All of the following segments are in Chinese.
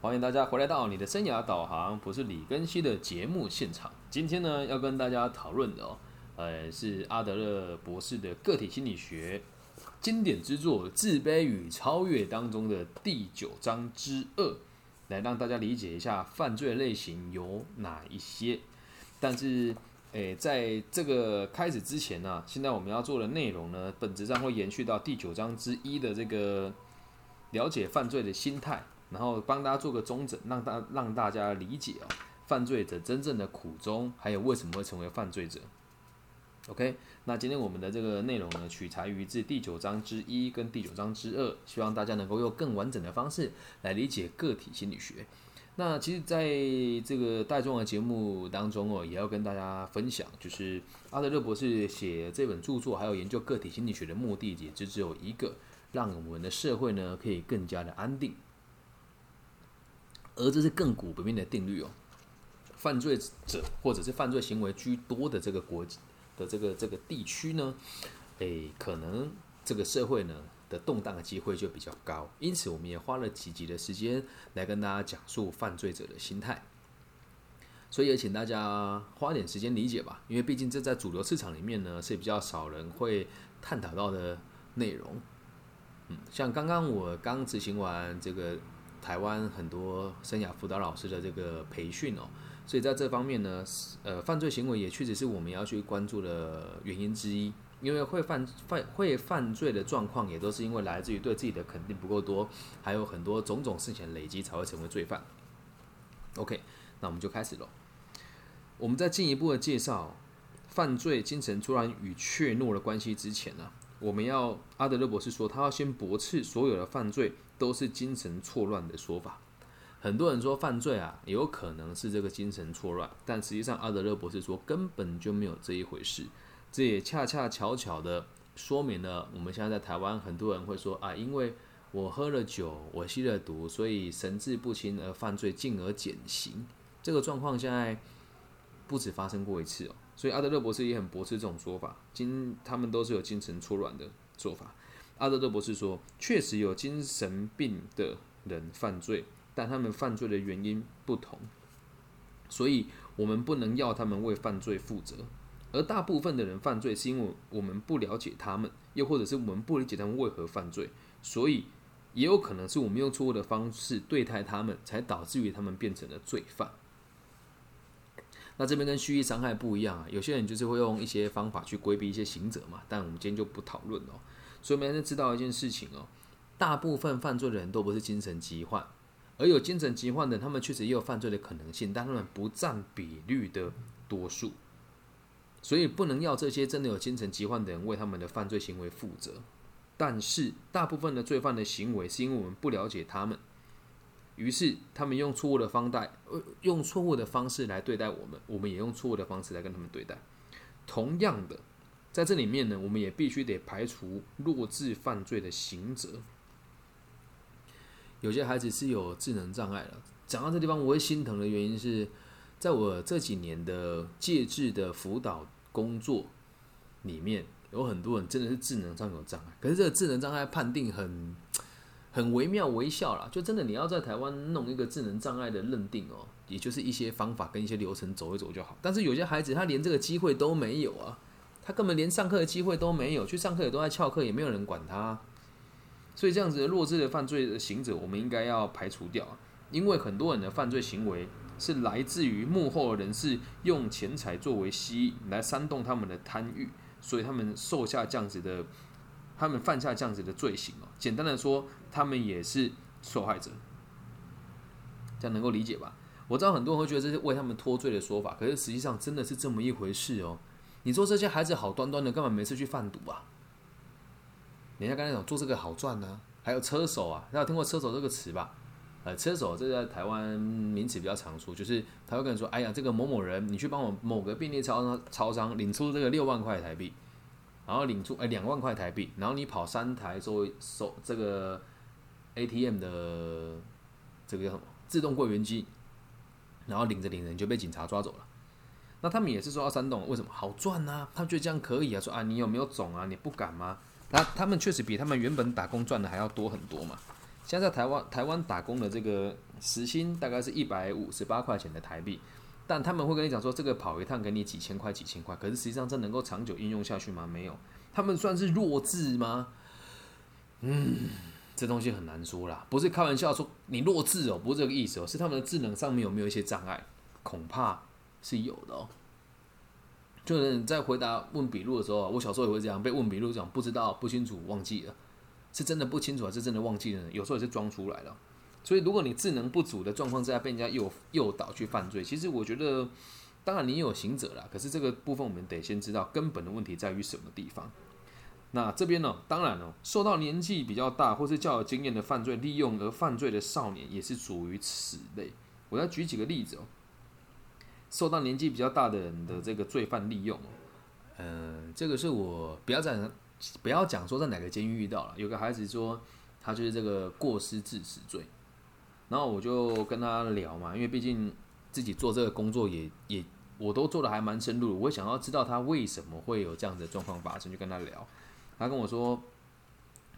欢迎大家回来到你的生涯导航，不是李根熙的节目现场。今天呢，要跟大家讨论的哦，呃，是阿德勒博士的个体心理学经典之作《自卑与超越》当中的第九章之二，来让大家理解一下犯罪类型有哪一些。但是，诶，在这个开始之前呢，现在我们要做的内容呢，本质上会延续到第九章之一的这个了解犯罪的心态。然后帮大家做个中诊，让大让大家理解哦，犯罪者真正的苦衷，还有为什么会成为犯罪者。OK，那今天我们的这个内容呢，取材于自第九章之一跟第九章之二，希望大家能够用更完整的方式来理解个体心理学。那其实，在这个大众的节目当中哦，也要跟大家分享，就是阿德勒博士写这本著作，还有研究个体心理学的目的，也就只有一个，让我们的社会呢可以更加的安定。而这是亘古不变的定律哦。犯罪者或者是犯罪行为居多的这个国的这个这个地区呢，诶，可能这个社会呢的动荡的机会就比较高。因此，我们也花了几集的时间来跟大家讲述犯罪者的心态。所以也请大家花点时间理解吧，因为毕竟这在主流市场里面呢是比较少人会探讨到的内容。嗯，像刚刚我刚执行完这个。台湾很多生涯辅导老师的这个培训哦，所以在这方面呢，呃，犯罪行为也确实是我们要去关注的原因之一。因为会犯犯会犯罪的状况，也都是因为来自于对自己的肯定不够多，还有很多种种事情累积才会成为罪犯。OK，那我们就开始喽。我们在进一步的介绍犯罪精神突然与怯懦的关系之前呢，我们要阿德勒博士说，他要先驳斥所有的犯罪。都是精神错乱的说法。很多人说犯罪啊，有可能是这个精神错乱，但实际上阿德勒博士说根本就没有这一回事。这也恰恰巧巧的说明了我们现在在台湾很多人会说啊，因为我喝了酒，我吸了毒，所以神志不清而犯罪，进而减刑。这个状况现在不止发生过一次哦，所以阿德勒博士也很驳斥这种说法。精他们都是有精神错乱的做法。阿德勒博士说：“确实有精神病的人犯罪，但他们犯罪的原因不同，所以我们不能要他们为犯罪负责。而大部分的人犯罪，是因为我们不了解他们，又或者是我们不理解他们为何犯罪，所以也有可能是我们用错误的方式对待他们，才导致于他们变成了罪犯。那这边跟蓄意伤害不一样啊，有些人就是会用一些方法去规避一些刑责嘛，但我们今天就不讨论哦。”所以，我们要知道一件事情哦，大部分犯罪的人都不是精神疾患，而有精神疾患的，他们确实也有犯罪的可能性，但他们不占比率的多数。所以，不能要这些真的有精神疾患的人为他们的犯罪行为负责。但是，大部分的罪犯的行为是因为我们不了解他们，于是他们用错误的方代，呃，用错误的方式来对待我们，我们也用错误的方式来跟他们对待。同样的。在这里面呢，我们也必须得排除弱智犯罪的刑责。有些孩子是有智能障碍的。讲到这地方，我会心疼的原因是，在我这几年的戒治的辅导工作里面，有很多人真的是智能上有障碍。可是这个智能障碍判定很很惟妙惟肖啦，就真的你要在台湾弄一个智能障碍的认定哦，也就是一些方法跟一些流程走一走就好。但是有些孩子他连这个机会都没有啊。他根本连上课的机会都没有，去上课也都在翘课，也没有人管他。所以这样子的弱智的犯罪的行者，我们应该要排除掉。因为很多人的犯罪行为是来自于幕后人士用钱财作为吸引，来煽动他们的贪欲，所以他们受下这样子的，他们犯下这样子的罪行哦。简单的说，他们也是受害者。这样能够理解吧？我知道很多人会觉得这是为他们脱罪的说法，可是实际上真的是这么一回事哦。你说这些孩子好端端的，干嘛每次去贩毒啊？人家刚才讲做这个好赚呢，还有车手啊，大家有听过车手这个词吧？呃，车手这在台湾名词比较常出，就是他会跟你说：“哎呀，这个某某人，你去帮我某个便利超商超商领出这个六万块台币，然后领出哎两万块台币，然后你跑三台作为收这个 ATM 的这个叫什么自动柜员机，然后领着领着你就被警察抓走了。”那他们也是说要煽动，为什么好赚呢？他们觉得这样可以啊，说啊，你有没有种啊？你不敢吗？那他们确实比他们原本打工赚的还要多很多嘛。现在在台湾台湾打工的这个时薪大概是一百五十八块钱的台币，但他们会跟你讲说这个跑一趟给你几千块几千块，可是实际上这能够长久应用下去吗？没有，他们算是弱智吗？嗯，这东西很难说啦，不是开玩笑说你弱智哦，不是这个意思哦，是他们的智能上面有没有一些障碍？恐怕是有的哦。就是在回答问笔录的时候，我小时候也会这样被问笔录讲不知道、不清楚、忘记了，是真的不清楚还是真的忘记了？有时候也是装出来的。所以如果你智能不足的状况之下被人家诱诱导去犯罪，其实我觉得，当然你有行者啦，可是这个部分我们得先知道根本的问题在于什么地方。那这边呢，当然哦，受到年纪比较大或是较有经验的犯罪利用而犯罪的少年也是属于此类。我再举几个例子哦。受到年纪比较大的人的这个罪犯利用，嗯，这个是我不要讲，不要讲说在哪个监狱遇到了，有个孩子说他就是这个过失致死罪，然后我就跟他聊嘛，因为毕竟自己做这个工作也也我都做的还蛮深入，我想要知道他为什么会有这样的状况发生，就跟他聊，他跟我说，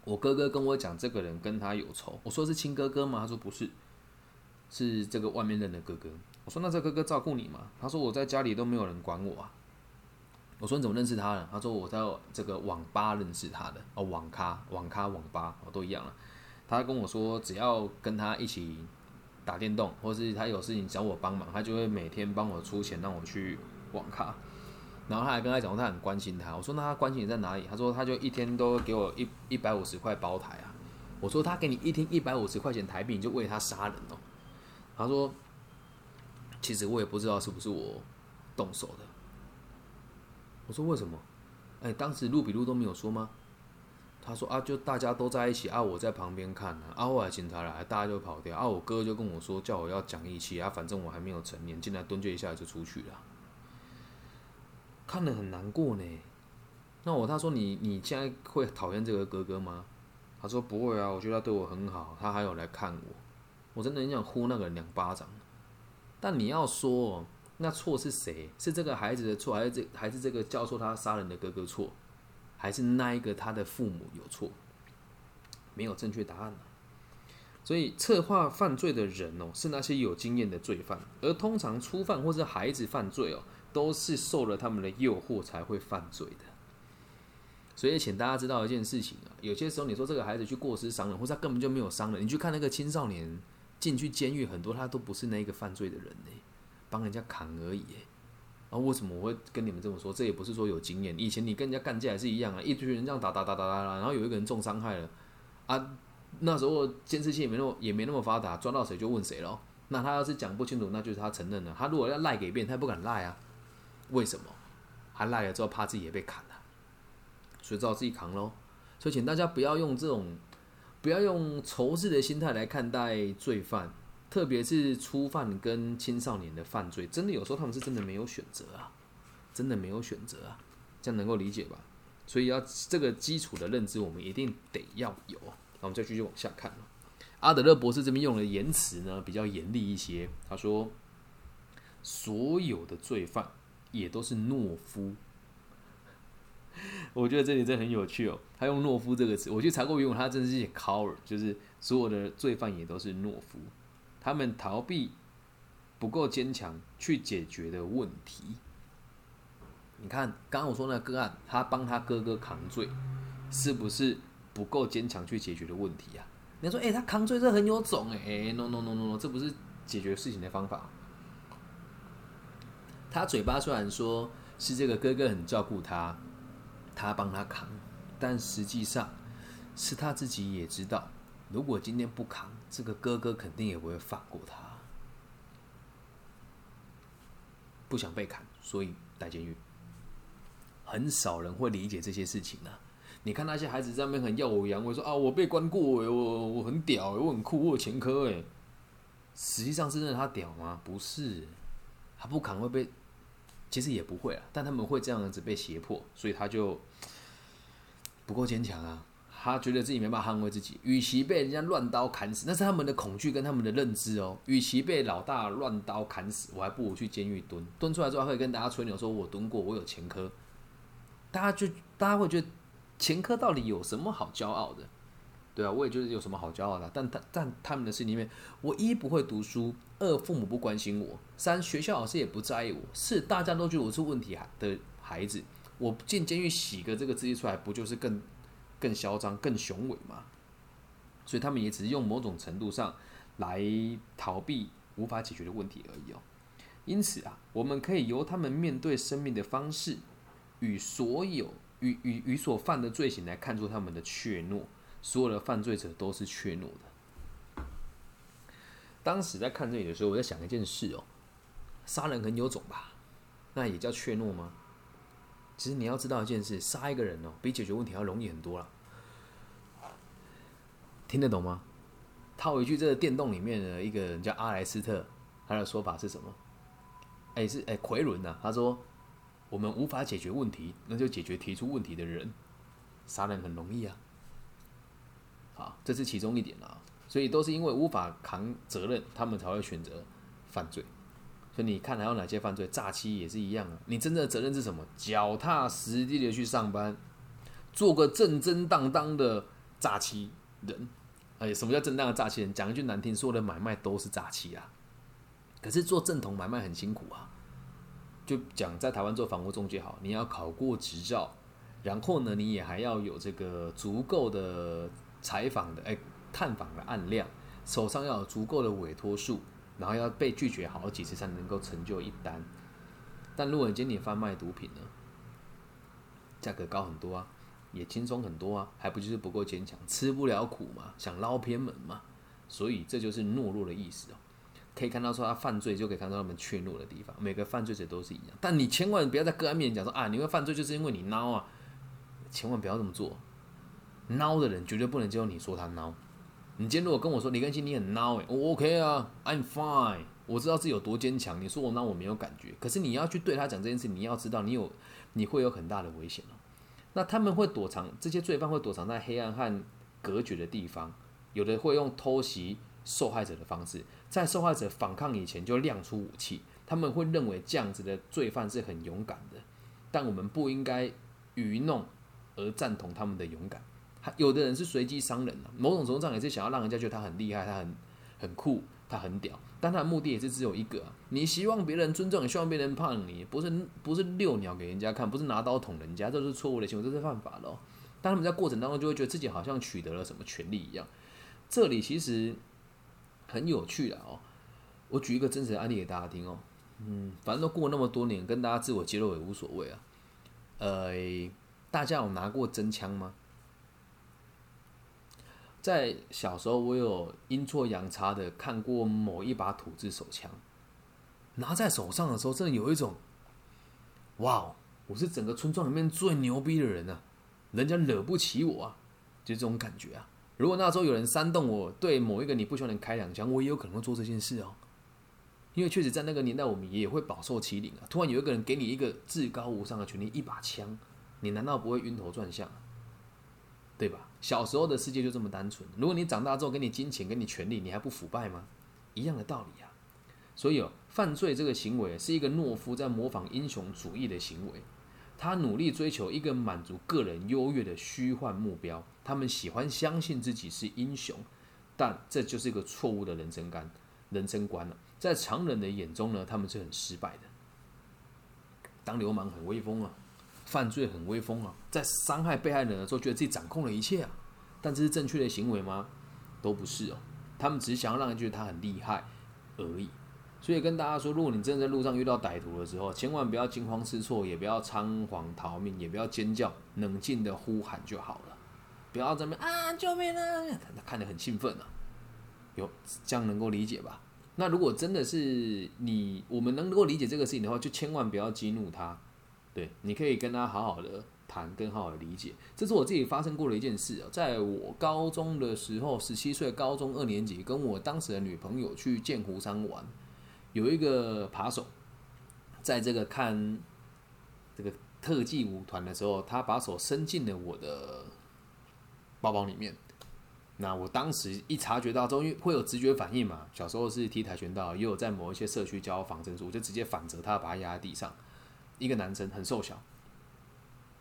我哥哥跟我讲这个人跟他有仇，我说是亲哥哥吗？他说不是，是这个外面认的哥哥。我说：“那这哥哥照顾你吗？”他说：“我在家里都没有人管我啊。”我说：“你怎么认识他的？”他说：“我在这个网吧认识他的哦，网咖、网咖、网吧哦，都一样了。”他跟我说：“只要跟他一起打电动，或是他有事情找我帮忙，他就会每天帮我出钱让我去网咖。”然后他还跟他讲，他很关心他。我说：“那他关心你在哪里？”他说：“他就一天都给我一一百五十块包台啊。”我说：“他给你一天一百五十块钱台币，你就为他杀人哦？”他说。其实我也不知道是不是我动手的。我说为什么？哎，当时录笔录都没有说吗？他说啊，就大家都在一起啊，我在旁边看呢。啊，后来警察来，大家就跑掉。啊，我哥就跟我说，叫我要讲义气啊，反正我还没有成年，进来蹲这一下就出去了。看了很难过呢。那我他说你你现在会讨厌这个哥哥吗？他说不会啊，我觉得他对我很好，他还有来看我。我真的很想呼那个人两巴掌。但你要说，那错是谁？是这个孩子的错，还是这还是这个教唆他杀人的哥哥错，还是那一个他的父母有错？没有正确答案所以策划犯罪的人哦，是那些有经验的罪犯，而通常初犯或是孩子犯罪哦，都是受了他们的诱惑才会犯罪的。所以，请大家知道一件事情啊，有些时候你说这个孩子去过失伤人，或者他根本就没有伤人，你去看那个青少年。进去监狱很多，他都不是那个犯罪的人呢，帮人家扛而已。啊，为什么我会跟你们这么说？这也不是说有经验。以前你跟人家干架也是一样啊，一堆人这样打打打打打，然后有一个人重伤害了，啊，那时候监视器也没那么也没那么发达，抓到谁就问谁咯。那他要是讲不清楚，那就是他承认了。他如果要赖给别人，他不敢赖啊。为什么？他赖了之后怕自己也被砍了，所以只好自己扛喽。所以请大家不要用这种。不要用仇视的心态来看待罪犯，特别是初犯跟青少年的犯罪，真的有时候他们是真的没有选择啊，真的没有选择啊，这样能够理解吧？所以要这个基础的认知，我们一定得要有。那我们再继续往下看阿德勒博士这边用的言辞呢比较严厉一些，他说：所有的罪犯也都是懦夫。我觉得这里真的很有趣哦，他用懦夫这个词，我去查过原文，他真的是写 coward，就是所有的罪犯也都是懦夫，他们逃避不够坚强去解决的问题。你看，刚刚我说那个案，他帮他哥哥扛罪，是不是不够坚强去解决的问题啊？你说，哎，他扛罪这很有种，哎，no no no no no，这不是解决事情的方法。他嘴巴虽然说是这个哥哥很照顾他。他帮他扛，但实际上是他自己也知道，如果今天不扛，这个哥哥肯定也不会放过他。不想被砍，所以待监狱。很少人会理解这些事情啊！你看那些孩子在那边很耀武扬威，说啊，我被关过，我我很屌，我很酷，我有前科哎。实际上是认他屌吗？不是，他不扛会被。其实也不会啊，但他们会这样子被胁迫，所以他就不够坚强啊。他觉得自己没办法捍卫自己，与其被人家乱刀砍死，那是他们的恐惧跟他们的认知哦。与其被老大乱刀砍死，我还不如去监狱蹲，蹲出来之后可以跟大家吹牛说，我蹲过，我有前科。大家就大家会觉得前科到底有什么好骄傲的？对啊，我也就是有什么好骄傲的。但他但他们的心里面，我一不会读书，二父母不关心我，三学校老师也不在意我，四大家都觉得我是问题孩的孩子，我进监狱洗个这个字迹出来，不就是更更嚣张、更雄伟吗？所以他们也只是用某种程度上来逃避无法解决的问题而已哦。因此啊，我们可以由他们面对生命的方式，与所有与与与所犯的罪行来看出他们的怯懦。所有的犯罪者都是怯懦的。当时在看这里的时候，我在想一件事哦，杀人很有种吧？那也叫怯懦吗？其实你要知道一件事，杀一个人哦，比解决问题要容易很多了。听得懂吗？套一句，这个电动里面的一个人叫阿莱斯特，他的说法是什么？哎，是哎，奎伦呐。他说，我们无法解决问题，那就解决提出问题的人。杀人很容易啊。啊，这是其中一点啊。所以都是因为无法扛责任，他们才会选择犯罪。所以你看还有哪些犯罪？诈欺也是一样啊。你真正的责任是什么？脚踏实地的去上班，做个正正当当的诈欺人。哎，什么叫正当的诈欺人？讲一句难听，所有的买卖都是诈欺啊。可是做正统买卖很辛苦啊。就讲在台湾做房屋中介好，你要考过执照，然后呢，你也还要有这个足够的采访的哎探访的案量，手上要有足够的委托数，然后要被拒绝好几次才能够成就一单。但如果你今天贩卖毒品呢，价格高很多啊。也轻松很多啊，还不就是不够坚强，吃不了苦嘛，想捞偏门嘛，所以这就是懦弱的意思哦。可以看到说他犯罪，就可以看到他们怯懦的地方。每个犯罪者都是一样，但你千万不要在个案面前讲说啊，你会犯罪就是因为你孬啊，千万不要这么做。孬的人绝对不能接受你说他孬。你今天如果跟我说李根新你很孬，哎，我 OK 啊，I'm fine，我知道自己有多坚强。你说我孬我没有感觉，可是你要去对他讲这件事，你要知道你有你会有很大的危险哦。那他们会躲藏，这些罪犯会躲藏在黑暗和隔绝的地方，有的会用偷袭受害者的方式，在受害者反抗以前就亮出武器。他们会认为这样子的罪犯是很勇敢的，但我们不应该愚弄而赞同他们的勇敢。有的人是随机伤人啊，某种程度上也是想要让人家觉得他很厉害，他很很酷。他很屌，但他的目的也是只有一个：你希望别人尊重，你希望别人怕你，不是不是遛鸟给人家看，不是拿刀捅人家，这是错误的行为，这是犯法的。哦但他们在过程当中就会觉得自己好像取得了什么权利一样。这里其实很有趣的哦。我举一个真实的案例给大家听哦。嗯，反正都过那么多年，跟大家自我揭露也无所谓啊。呃，大家有拿过真枪吗？在小时候，我有阴错阳差的看过某一把土制手枪，拿在手上的时候，真的有一种，哇，我是整个村庄里面最牛逼的人啊，人家惹不起我啊，就这种感觉啊。如果那时候有人煽动我对某一个你不喜欢的人开两枪，我也有可能会做这件事哦。因为确实在那个年代，我们也会饱受欺凌啊。突然有一个人给你一个至高无上的权利，一把枪，你难道不会晕头转向？对吧？小时候的世界就这么单纯。如果你长大之后给你金钱、给你权利，你还不腐败吗？一样的道理啊。所以哦，犯罪这个行为是一个懦夫在模仿英雄主义的行为。他努力追求一个满足个人优越的虚幻目标。他们喜欢相信自己是英雄，但这就是一个错误的人生观。人生观了，在常人的眼中呢，他们是很失败的。当流氓很威风啊。犯罪很威风啊，在伤害被害人的时候，觉得自己掌控了一切啊，但这是正确的行为吗？都不是哦，他们只是想要让人觉得他很厉害而已。所以跟大家说，如果你真的在路上遇到歹徒的时候，千万不要惊慌失措，也不要仓皇逃命，也不要尖叫，冷静的呼喊就好了。不要在那啊救命啊！他看得很兴奋啊，有这样能够理解吧？那如果真的是你，我们能够理解这个事情的话，就千万不要激怒他。对，你可以跟他好好的谈，跟好好的理解。这是我自己发生过的一件事啊，在我高中的时候，十七岁，高中二年级，跟我当时的女朋友去剑湖山玩，有一个扒手，在这个看这个特技舞团的时候，他把手伸进了我的包包里面。那我当时一察觉到终于，会有直觉反应嘛，小时候是踢跆拳道，也有在某一些社区教防身术，我就直接反折他，把他压在地上。一个男生很瘦小，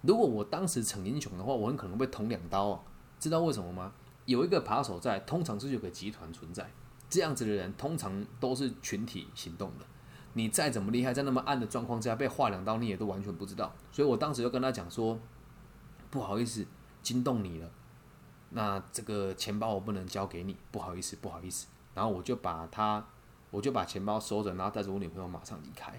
如果我当时逞英雄的话，我很可能被捅两刀啊！知道为什么吗？有一个扒手在，通常是有个集团存在。这样子的人通常都是群体行动的。你再怎么厉害，在那么暗的状况下被划两刀，你也都完全不知道。所以我当时就跟他讲说：“不好意思，惊动你了。那这个钱包我不能交给你，不好意思，不好意思。”然后我就把他，我就把钱包收着，然后带着我女朋友马上离开。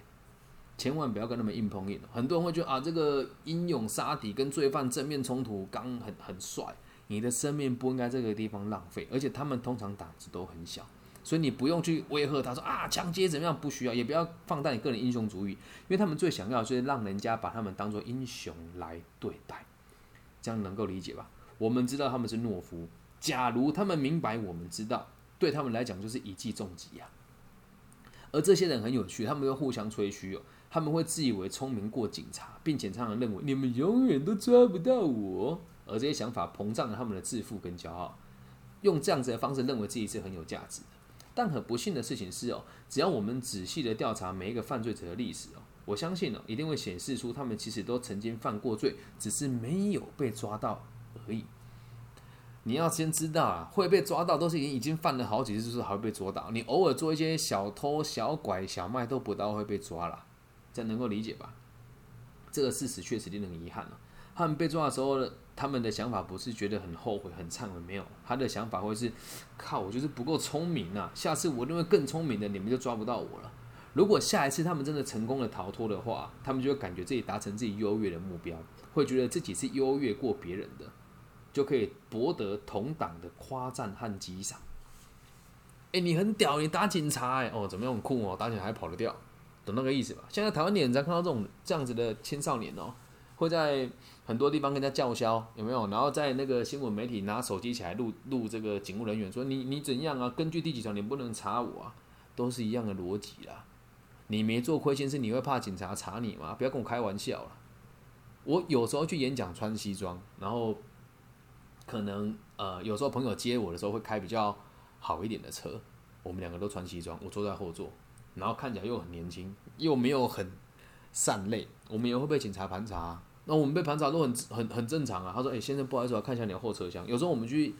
千万不要跟他们硬碰硬。很多人会觉得啊，这个英勇杀敌跟罪犯正面冲突，刚很很帅。你的生命不应该这个地方浪费，而且他们通常胆子都很小。所以你不用去威吓他，说啊抢劫怎么样？不需要，也不要放大你个人英雄主义，因为他们最想要就是让人家把他们当做英雄来对待，这样能够理解吧？我们知道他们是懦夫，假如他们明白我们知道，对他们来讲就是一记重击呀。而这些人很有趣，他们又互相吹嘘哦，他们会自以为聪明过警察，并且常常认为你们永远都抓不到我，而这些想法膨胀了他们的自负跟骄傲，用这样子的方式认为自己是很有价值的。但很不幸的事情是哦，只要我们仔细的调查每一个犯罪者的历史哦，我相信哦，一定会显示出他们其实都曾经犯过罪，只是没有被抓到而已。你要先知道啊，会被抓到都是已经已经犯了好几次，就是还会被捉到。你偶尔做一些小偷、小拐、小卖都不到会被抓了，这能够理解吧？这个事实确实令人遗憾了。他们被抓的时候。他们的想法不是觉得很后悔、很忏悔，没有，他的想法会是：靠，我就是不够聪明啊！下次我认为更聪明的，你们就抓不到我了。如果下一次他们真的成功的逃脱的话，他们就会感觉自己达成自己优越的目标，会觉得自己是优越过别人的，就可以博得同党的夸赞和激赏。哎，你很屌，你打警察哎，哦，怎么样很酷哦，打警察还跑得掉，懂那个意思吧？现在台湾你很常看到这种这样子的青少年哦。会在很多地方跟人家叫嚣，有没有？然后在那个新闻媒体拿手机起来录录这个警务人员说你你怎样啊？根据第几条你不能查我啊？都是一样的逻辑啦。你没做亏心事，你会怕警察查你吗？不要跟我开玩笑了。我有时候去演讲穿西装，然后可能呃有时候朋友接我的时候会开比较好一点的车，我们两个都穿西装，我坐在后座，然后看起来又很年轻，又没有很善类，我们也会被警察盘查。那我们被盘查都很很很正常啊。他说：“哎，先生，不好意思，我看一下你的后车厢。有时候我们去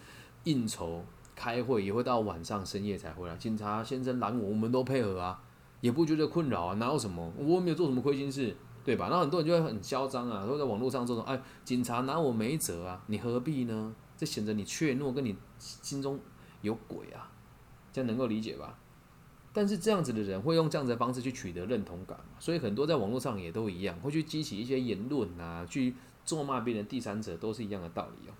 应酬、开会，也会到晚上深夜才回来。警察先生拦我，我们都配合啊，也不觉得困扰啊。哪有什么？我没有做什么亏心事，对吧？那很多人就会很嚣张啊，会在网络上说说：‘哎，警察拿我没辙啊，你何必呢？’这显得你怯懦，跟你心中有鬼啊，这样能够理解吧？”但是这样子的人会用这样子的方式去取得认同感所以很多在网络上也都一样，会去激起一些言论啊，去咒骂别人、第三者，都是一样的道理哦。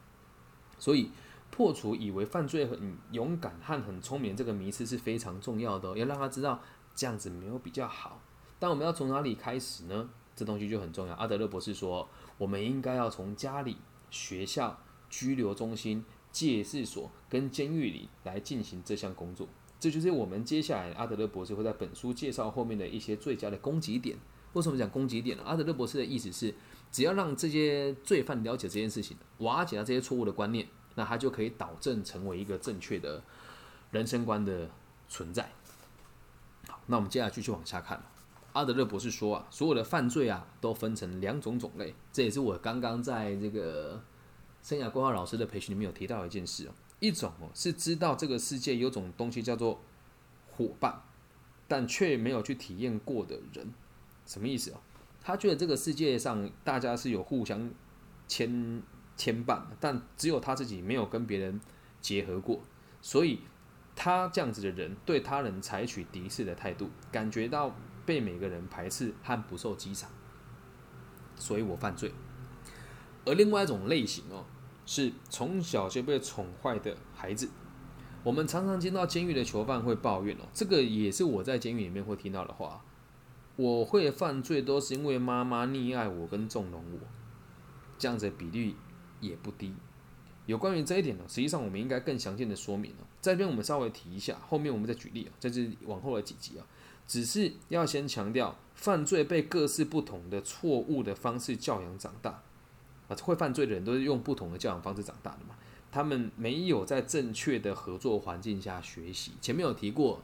所以破除以为犯罪很勇敢和很聪明这个迷思是非常重要的，要让他知道这样子没有比较好。但我们要从哪里开始呢？这东西就很重要。阿德勒博士说，我们应该要从家里、学校、拘留中心、戒治所跟监狱里来进行这项工作。这就是我们接下来阿德勒博士会在本书介绍后面的一些最佳的攻击点。为什么讲攻击点呢？阿德勒博士的意思是，只要让这些罪犯了解这件事情，瓦解了这些错误的观念，那他就可以导正成为一个正确的人生观的存在。好，那我们接下来继续往下看。阿德勒博士说啊，所有的犯罪啊，都分成两种种类。这也是我刚刚在这个生涯规划老师的培训里面有提到一件事哦。一种哦是知道这个世界有种东西叫做伙伴，但却没有去体验过的人，什么意思哦？他觉得这个世界上大家是有互相牵牵绊，但只有他自己没有跟别人结合过，所以他这样子的人对他人采取敌视的态度，感觉到被每个人排斥和不受激赏，所以我犯罪。而另外一种类型哦。是从小就被宠坏的孩子，我们常常听到监狱的囚犯会抱怨哦，这个也是我在监狱里面会听到的话。我会犯罪都是因为妈妈溺爱我跟纵容我，这样子的比例也不低。有关于这一点呢，实际上我们应该更详细的说明哦。这边我们稍微提一下，后面我们再举例啊，在这往后的几集啊，只是要先强调，犯罪被各式不同的错误的方式教养长大。会犯罪的人都是用不同的教养方式长大的嘛？他们没有在正确的合作环境下学习。前面有提过，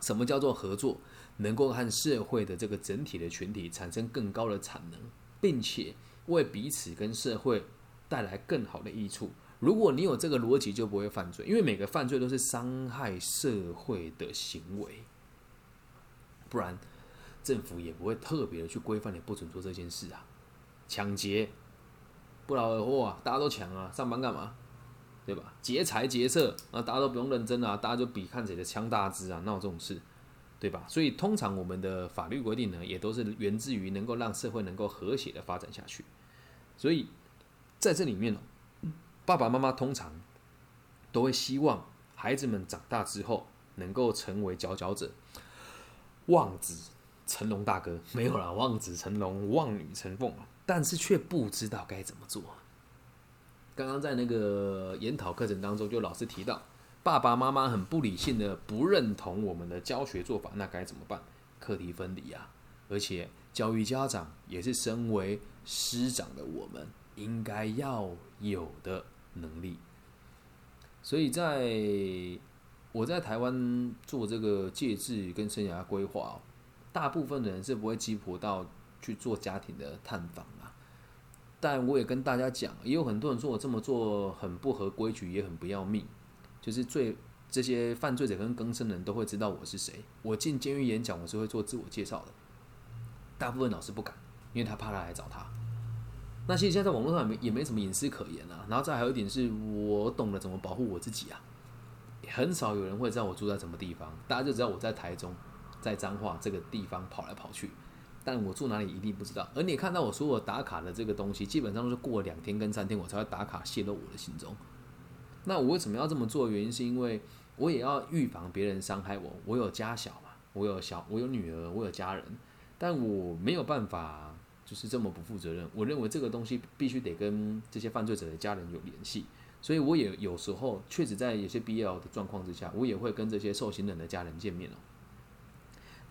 什么叫做合作？能够和社会的这个整体的群体产生更高的产能，并且为彼此跟社会带来更好的益处，如果你有这个逻辑，就不会犯罪，因为每个犯罪都是伤害社会的行为，不然政府也不会特别的去规范你不准做这件事啊。抢劫不劳而获啊，大家都抢啊，上班干嘛？对吧？劫财劫色啊，大家都不用认真啊，大家就比看谁的枪大支啊，闹这种事？对吧？所以通常我们的法律规定呢，也都是源自于能够让社会能够和谐的发展下去。所以在这里面呢，爸爸妈妈通常都会希望孩子们长大之后能够成为佼佼者，望子成龙大哥没有了，望子成龙，望女成凤，但是却不知道该怎么做。刚刚在那个研讨课程当中，就老师提到，爸爸妈妈很不理性的不认同我们的教学做法，那该怎么办？课题分离啊！而且教育家长也是身为师长的我们应该要有的能力。所以在我在台湾做这个戒治跟生涯规划，大部分的人是不会激活到去做家庭的探访。但我也跟大家讲，也有很多人说我这么做很不合规矩，也很不要命。就是最这些犯罪者跟更生人都会知道我是谁。我进监狱演讲，我是会做自我介绍的。大部分老师不敢，因为他怕他来找他。那其实现在在网络上也没也没什么隐私可言啊。然后再还有一点是我懂得怎么保护我自己啊。很少有人会知道我住在什么地方，大家就知道我在台中，在彰化这个地方跑来跑去。但我住哪里一定不知道，而你看到我所有打卡的这个东西，基本上都是过两天跟三天我才会打卡泄露我的行踪。那我为什么要这么做？原因是因为我也要预防别人伤害我。我有家小嘛，我有小，我有女儿，我有家人，但我没有办法就是这么不负责任。我认为这个东西必须得跟这些犯罪者的家人有联系，所以我也有时候确实在有些必要的状况之下，我也会跟这些受刑人的家人见面了。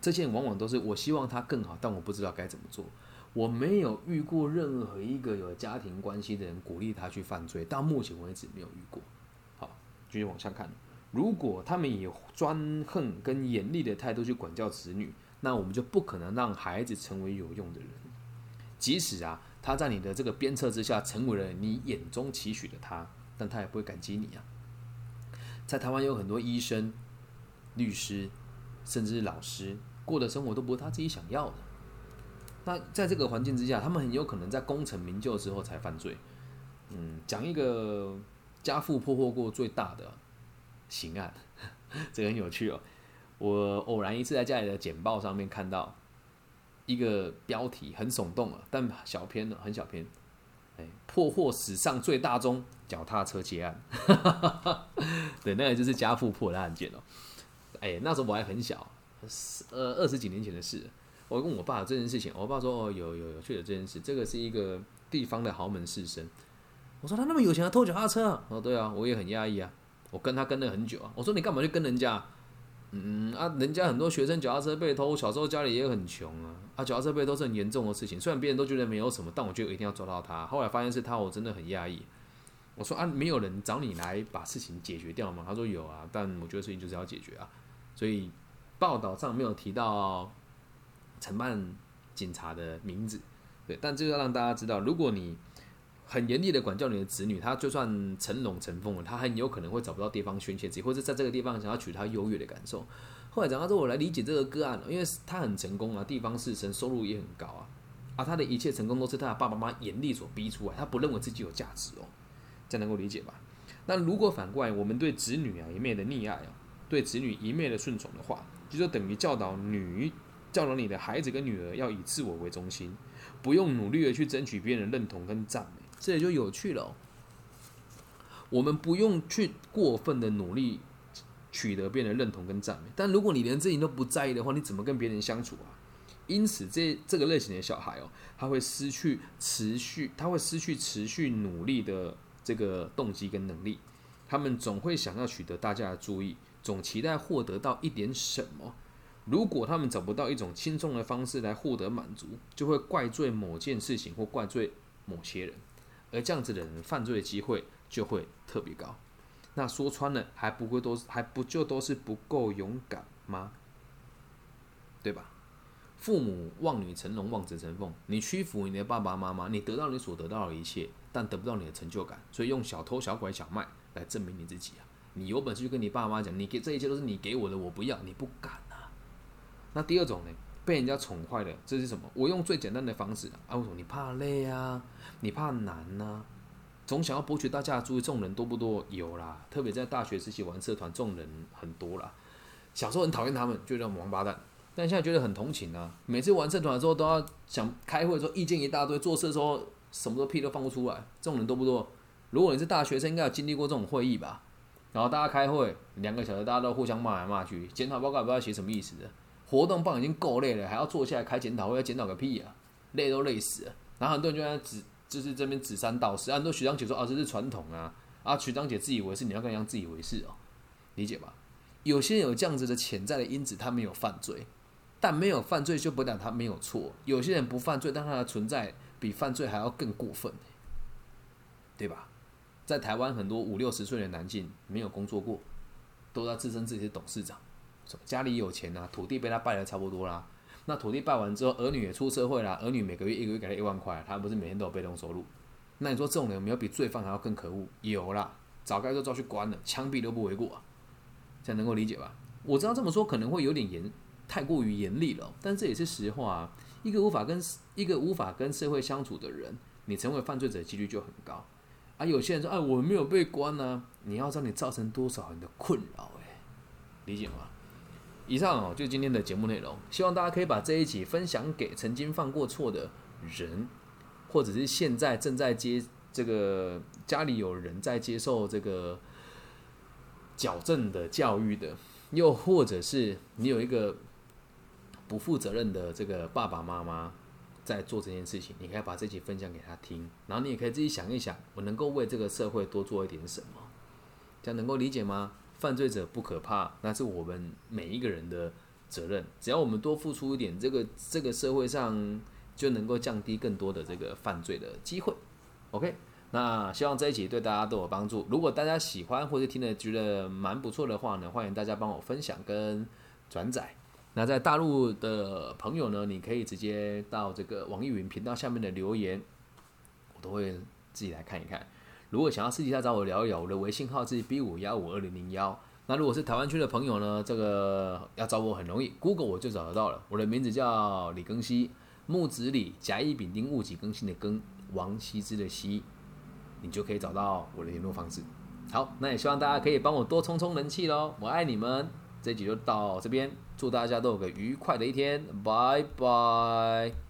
这些人往往都是我希望他更好，但我不知道该怎么做。我没有遇过任何一个有家庭关系的人鼓励他去犯罪，到目前为止没有遇过。好，继续往下看。如果他们以专横跟严厉的态度去管教子女，那我们就不可能让孩子成为有用的人。即使啊，他在你的这个鞭策之下成为了你眼中期许的他，但他也不会感激你啊。在台湾有很多医生、律师，甚至是老师。过的生活都不是他自己想要的。那在这个环境之下，他们很有可能在功成名就之后才犯罪。嗯，讲一个家父破获过最大的刑案，这个很有趣哦。我偶然一次在家里的简报上面看到一个标题，很耸动啊，但小篇的很小篇。哎，破获史上最大宗脚踏车劫案。对，那个就是家父破的案件哦。哎，那时候我还很小。呃，二十几年前的事，我问我爸这件事情，我爸说哦，有有有确有这件事，这个是一个地方的豪门士绅。我说他那么有钱，偷脚踏车？哦，对啊，我也很压抑啊，我跟他跟了很久啊。我说你干嘛去跟人家？嗯啊，人家很多学生脚踏车被偷，小时候家里也很穷啊，啊，脚踏车被偷是很严重的事情。虽然别人都觉得没有什么，但我觉得一定要抓到他。后来发现是他，我真的很压抑。我说啊，没有人找你来把事情解决掉吗？他说有啊，但我觉得事情就是要解决啊，所以。报道上没有提到承办警察的名字，对，但这个让大家知道，如果你很严厉的管教你的子女，他就算成龙成凤了，他很有可能会找不到地方宣泄自己，或者在这个地方想要取他优越的感受。后来讲到说，我来理解这个个案了，因为他很成功啊，地方士绅收入也很高啊，啊，他的一切成功都是他的爸爸妈妈严厉所逼出来，他不认为自己有价值哦，这样能够理解吧？那如果反过来，我们对子女啊一面的溺爱啊，对子女一面的顺从的话，就等于教导女，教导你的孩子跟女儿要以自我为中心，不用努力的去争取别人认同跟赞美，这也就有趣了。我们不用去过分的努力取得别人认同跟赞美，但如果你连自己都不在意的话，你怎么跟别人相处啊？因此，这这个类型的小孩哦，他会失去持续，他会失去持续努力的这个动机跟能力，他们总会想要取得大家的注意。总期待获得到一点什么，如果他们找不到一种轻松的方式来获得满足，就会怪罪某件事情或怪罪某些人，而这样子的人犯罪的机会就会特别高。那说穿了，还不会都还不就都是不够勇敢吗？对吧？父母望女成龙，望子成凤。你屈服你的爸爸妈妈，你得到你所得到的一切，但得不到你的成就感。所以用小偷小拐小卖来证明你自己啊！你有本事就跟你爸妈讲，你给这一切都是你给我的，我不要，你不敢啊。那第二种呢？被人家宠坏的，这是什么？我用最简单的方式啊！为什么？你怕累啊？你怕难呢？总想要博取大家的注意，这种人多不多？有啦，特别在大学时期玩社团，这种人很多啦。小时候很讨厌他们，就叫王八蛋，但现在觉得很同情啊。每次玩社团的时候，都要想开会的时候意见一大堆，做事的时候什么都屁都放不出来，这种人多不多？如果你是大学生，应该有经历过这种会议吧？然后大家开会两个小时，大家都互相骂来骂去，检讨报告也不知道写什么意思的。活动棒已经够累了，还要坐下来开检讨会，要检讨个屁啊！累都累死了。然后很多人就在指，就是这边指三道四。很多学长姐说：“啊，这是传统啊！”啊，学长姐自以为是，你要跟人家自以为是哦，理解吧？有些人有这样子的潜在的因子，他没有犯罪，但没有犯罪就不代表他没有错。有些人不犯罪，但他的存在比犯罪还要更过分，对吧？在台湾，很多五六十岁的男性没有工作过，都在自称自己是董事长。家里有钱呐，土地被他败的差不多啦。那土地败完之后，儿女也出社会啦，儿女每个月一个月给他一万块，他不是每天都有被动收入？那你说这种人有没有比罪犯还要更可恶？有啦，早该就抓去关了，枪毙都不为过啊！这样能够理解吧？我知道这么说可能会有点严，太过于严厉了，但这也是实话啊。一个无法跟一个无法跟社会相处的人，你成为犯罪者的几率就很高。啊，有些人说，哎，我没有被关呢，你要知道你造成多少人的困扰，哎，理解吗？以上哦，就今天的节目内容。希望大家可以把这一集分享给曾经犯过错的人，或者是现在正在接这个家里有人在接受这个矫正的教育的，又或者是你有一个不负责任的这个爸爸妈妈在做这件事情，你可以把这集分享给他听，然后你也可以自己想一想，我能够为这个社会多做一点什么，这样能够理解吗？犯罪者不可怕，那是我们每一个人的责任。只要我们多付出一点，这个这个社会上就能够降低更多的这个犯罪的机会。OK，那希望这一集对大家都有帮助。如果大家喜欢或者听了觉得蛮不错的话呢，欢迎大家帮我分享跟转载。那在大陆的朋友呢，你可以直接到这个网易云频道下面的留言，我都会自己来看一看。如果想要私底下找我聊一聊，我的微信号是 B 五幺五二零零幺。那如果是台湾区的朋友呢，这个要找我很容易，Google 我就找得到了。我的名字叫李庚希，木子李，甲乙丙丁戊己庚辛的庚，王羲之的羲，你就可以找到我的联络方式。好，那也希望大家可以帮我多充充人气喽，我爱你们。这集就到这边，祝大家都有个愉快的一天，拜拜。